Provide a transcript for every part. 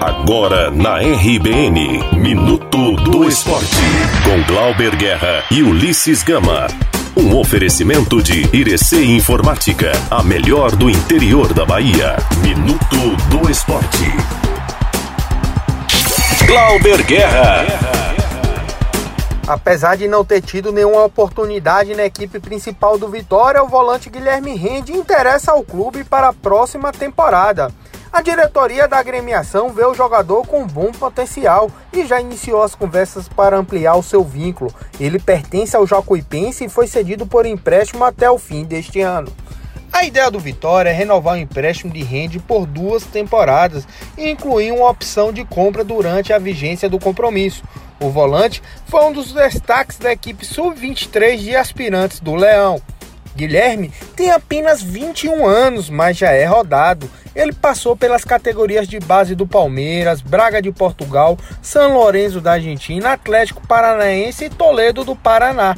Agora na RBN, Minuto do Esporte, com Glauber Guerra e Ulisses Gama. Um oferecimento de Irecê Informática, a melhor do interior da Bahia. Minuto do Esporte. Glauber Guerra. Apesar de não ter tido nenhuma oportunidade na equipe principal do Vitória, o volante Guilherme Rende interessa ao clube para a próxima temporada. A diretoria da agremiação vê o jogador com bom potencial e já iniciou as conversas para ampliar o seu vínculo. Ele pertence ao Jacuipense e foi cedido por empréstimo até o fim deste ano. A ideia do Vitória é renovar o empréstimo de rende por duas temporadas e incluir uma opção de compra durante a vigência do compromisso. O volante foi um dos destaques da equipe sub-23 de aspirantes do Leão. Guilherme tem apenas 21 anos, mas já é rodado. Ele passou pelas categorias de base do Palmeiras, Braga de Portugal, São Lourenço da Argentina, Atlético Paranaense e Toledo do Paraná.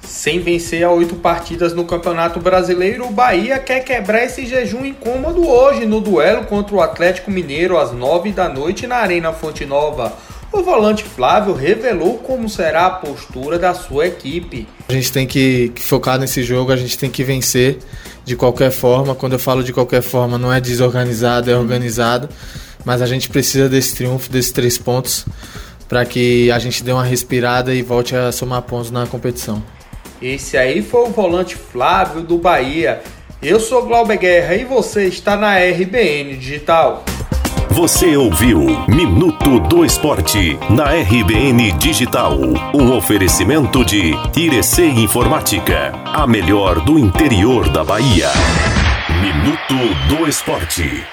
Sem vencer a oito partidas no Campeonato Brasileiro, o Bahia quer quebrar esse jejum incômodo hoje no duelo contra o Atlético Mineiro às nove da noite na Arena Fonte Nova. O volante Flávio revelou como será a postura da sua equipe. A gente tem que, focar nesse jogo, a gente tem que vencer de qualquer forma. Quando eu falo de qualquer forma, não é desorganizado, é organizado. Mas a gente precisa desse triunfo, desses três pontos, para que a gente dê uma respirada e volte a somar pontos na competição. Esse aí foi o volante Flávio do Bahia. Eu sou Glauber Guerra e você está na RBN Digital. Você ouviu Minuto do Esporte na RBN Digital. Um oferecimento de Irecê Informática, a melhor do interior da Bahia. Minuto do Esporte.